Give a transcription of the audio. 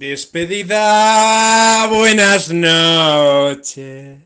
Despedida, buenas noches.